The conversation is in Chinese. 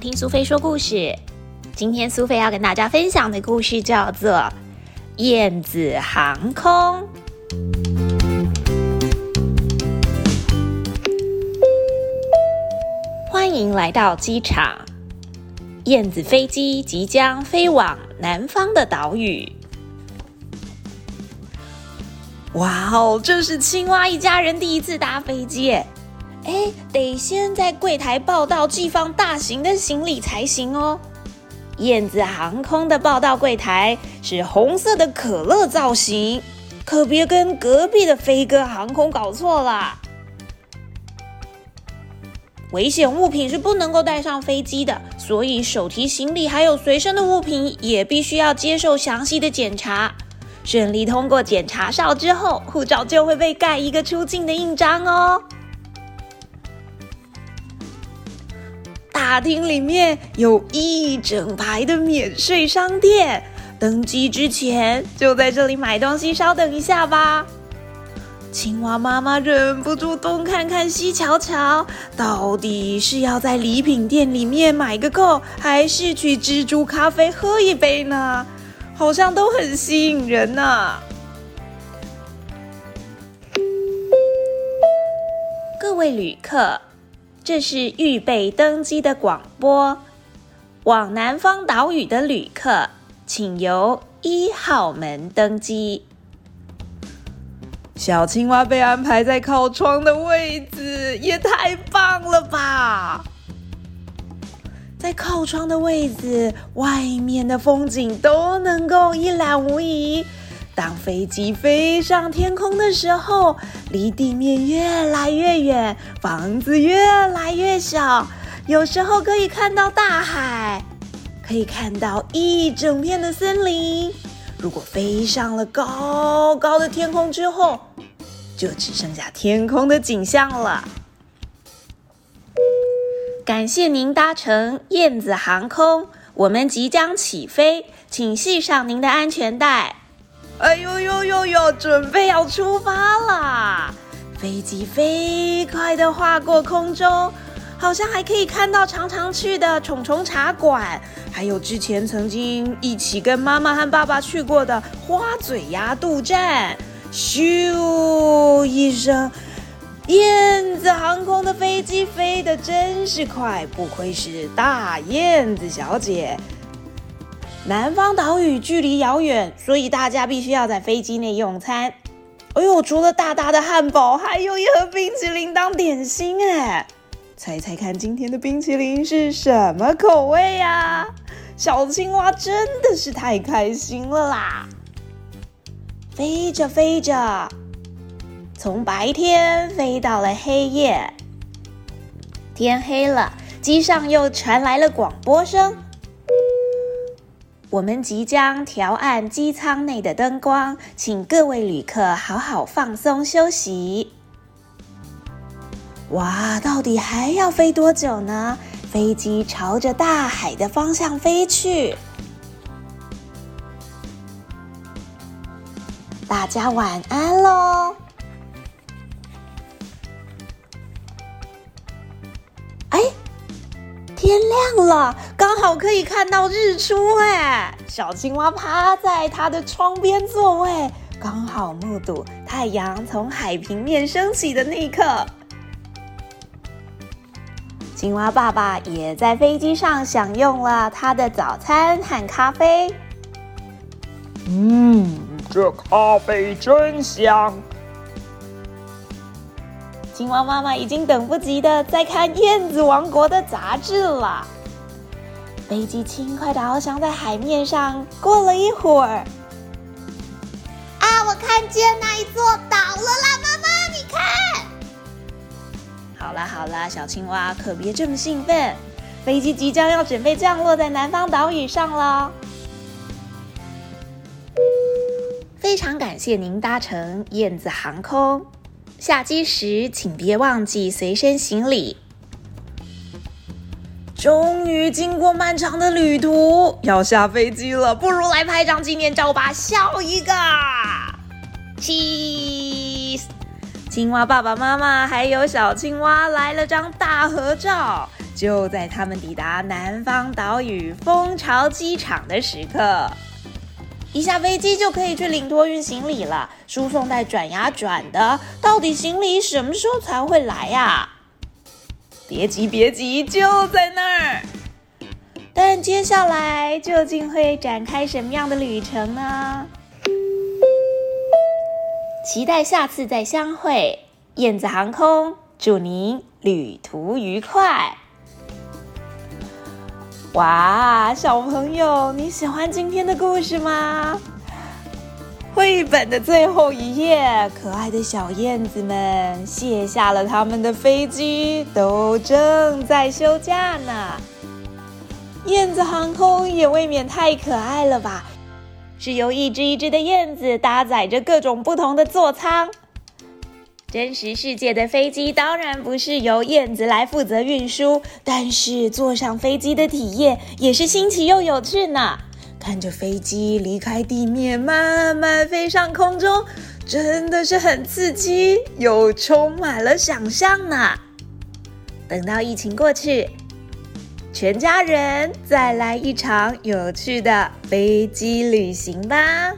听苏菲说故事。今天苏菲要跟大家分享的故事叫做《燕子航空》。欢迎来到机场，燕子飞机即将飞往南方的岛屿。哇哦，这是青蛙一家人第一次搭飞机耶！哎，得先在柜台报到寄放大型的行李才行哦。燕子航空的报到柜台是红色的可乐造型，可别跟隔壁的飞鸽航空搞错了。危险物品是不能够带上飞机的，所以手提行李还有随身的物品也必须要接受详细的检查。顺利通过检查哨之后，护照就会被盖一个出境的印章哦。大厅里面有一整排的免税商店，登机之前就在这里买东西。稍等一下吧。青蛙妈妈忍不住东看看西瞧瞧，到底是要在礼品店里面买个够，还是去蜘蛛咖啡喝一杯呢？好像都很吸引人呢。各位旅客。这是预备登机的广播。往南方岛屿的旅客，请由一号门登机。小青蛙被安排在靠窗的位置，也太棒了吧！在靠窗的位置，外面的风景都能够一览无遗。当飞机飞上天空的时候，离地面越来越远，房子越来越小，有时候可以看到大海，可以看到一整片的森林。如果飞上了高高的天空之后，就只剩下天空的景象了。感谢您搭乘燕子航空，我们即将起飞，请系上您的安全带。哎呦呦呦呦！准备要出发啦！飞机飞快的划过空中，好像还可以看到常常去的虫虫茶馆，还有之前曾经一起跟妈妈和爸爸去过的花嘴鸭渡站。咻一声，燕子航空的飞机飞得真是快，不愧是大燕子小姐。南方岛屿距离遥远，所以大家必须要在飞机内用餐。哎呦，除了大大的汉堡，还有一盒冰淇淋当点心哎！猜猜看，今天的冰淇淋是什么口味呀？小青蛙真的是太开心了啦！飞着飞着，从白天飞到了黑夜，天黑了，机上又传来了广播声。我们即将调暗机舱内的灯光，请各位旅客好好放松休息。哇，到底还要飞多久呢？飞机朝着大海的方向飞去。大家晚安喽。了，刚好可以看到日出哎！小青蛙趴在它的窗边座位，刚好目睹太阳从海平面升起的那一刻。青蛙爸爸也在飞机上享用了他的早餐和咖啡。嗯，这咖啡真香。青蛙妈妈已经等不及的在看《燕子王国》的杂志了。飞机轻快的翱翔在海面上，过了一会儿，啊，我看见那一座岛了啦！妈妈，你看。好了好了，小青蛙可别这么兴奋，飞机即将要准备降落在南方岛屿上了。非常感谢您搭乘燕子航空。下机时，请别忘记随身行李。终于经过漫长的旅途，要下飞机了，不如来拍张纪念照吧！笑一个亲青蛙爸爸妈妈还有小青蛙来了张大合照，就在他们抵达南方岛屿蜂巢机场的时刻，一下飞机就可以去领托运行李了。输送带转呀转的，到底行李什么时候才会来呀？别急，别急，就在那儿。但接下来究竟会展开什么样的旅程呢？期待下次再相会。燕子航空祝您旅途愉快。哇，小朋友，你喜欢今天的故事吗？绘本的最后一页，可爱的小燕子们卸下了他们的飞机，都正在休假呢。燕子航空也未免太可爱了吧？是由一只一只的燕子搭载着各种不同的座舱。真实世界的飞机当然不是由燕子来负责运输，但是坐上飞机的体验也是新奇又有趣呢。看着飞机离开地面，慢慢飞上空中，真的是很刺激又充满了想象呢。等到疫情过去，全家人再来一场有趣的飞机旅行吧。